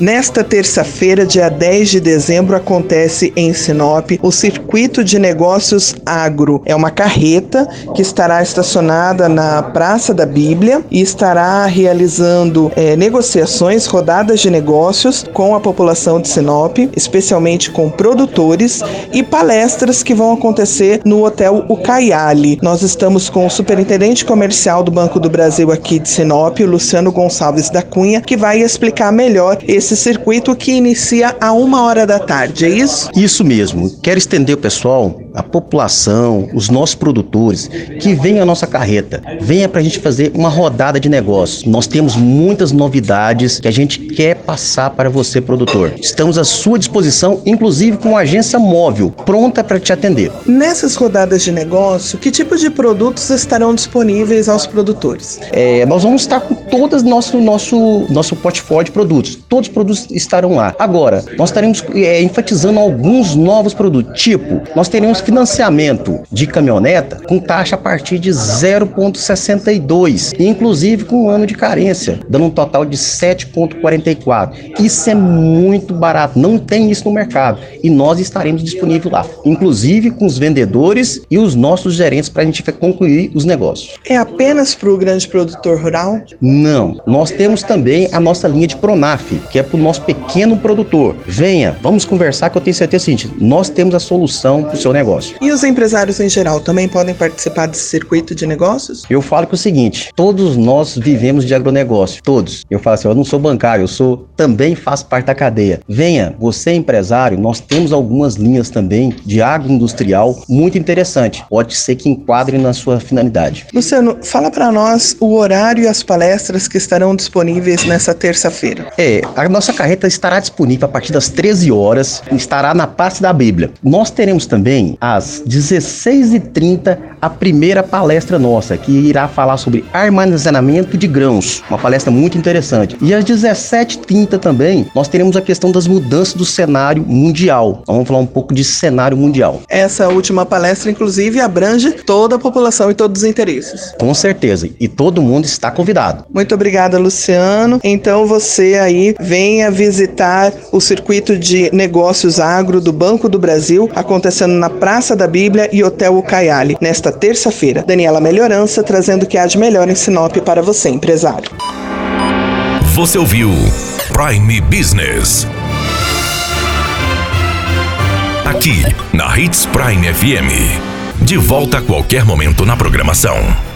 Nesta terça-feira, dia 10 de dezembro, acontece em Sinop o Circuito de Negócios Agro. É uma carreta que estará estacionada na Praça da Bíblia e estará realizando é, negociações, rodadas de negócios com a população de Sinop, especialmente com produtores e palestras que vão acontecer no Hotel Ucaiali. Nós estamos com o superintendente comercial do Banco do Brasil aqui de Sinop, o Luciano Gonçalves da Cunha, que vai explicar melhor esse esse circuito que inicia a uma hora da tarde, é isso? Isso mesmo. Quero estender o pessoal, a população, os nossos produtores, que venham à nossa carreta. Venha para a gente fazer uma rodada de negócios. Nós temos muitas novidades que a gente quer passar para você, produtor. Estamos à sua disposição, inclusive com uma agência móvel, pronta para te atender. Nessas rodadas de negócio, que tipo de produtos estarão disponíveis aos produtores? É, nós vamos estar com todo nosso nosso nosso portfólio de produtos. Todos os produtos estarão lá. Agora, nós estaremos é, enfatizando alguns novos produtos, tipo, nós teremos financiamento de caminhoneta com taxa a partir de 0,62, inclusive com um ano de carência, dando um total de 7,44. Isso é muito barato, não tem isso no mercado e nós estaremos disponíveis lá, inclusive com os vendedores e os nossos gerentes para a gente concluir os negócios. É apenas para o grande produtor rural? Não, nós temos também a nossa linha de Pronaf, que é para o nosso pequeno produtor. Venha, vamos conversar que eu tenho certeza seguinte, nós temos a solução para o seu negócio. E os empresários em geral também podem participar desse circuito de negócios? Eu falo que é o seguinte, todos nós vivemos de agronegócio, todos. Eu falo assim, eu não sou bancário, eu sou também faço parte da cadeia. Venha, você é empresário, nós temos algumas linhas também de agroindustrial muito interessante. Pode ser que enquadre na sua finalidade. Luciano, fala para nós o horário e as palestras que estarão disponíveis nessa terça-feira. É, a nossa carreta estará disponível a partir das 13 horas, estará na parte da Bíblia. Nós teremos também às 16h30 a primeira palestra nossa, que irá falar sobre armazenamento de grãos, uma palestra muito interessante. E às 17h30 também nós teremos a questão das mudanças do cenário mundial. Vamos falar um pouco de cenário mundial. Essa última palestra, inclusive, abrange toda a população e todos os interesses. Com certeza, e todo mundo está convidado. Muito obrigada, Luciano. Então você aí venha visitar o circuito de negócios agro do Banco do Brasil, acontecendo na Praça da Bíblia e Hotel Ucaiali, nesta terça-feira. Daniela Melhorança trazendo o que há de melhor em Sinop para você, empresário. Você ouviu Prime Business. Aqui, na Hits Prime FM. De volta a qualquer momento na programação.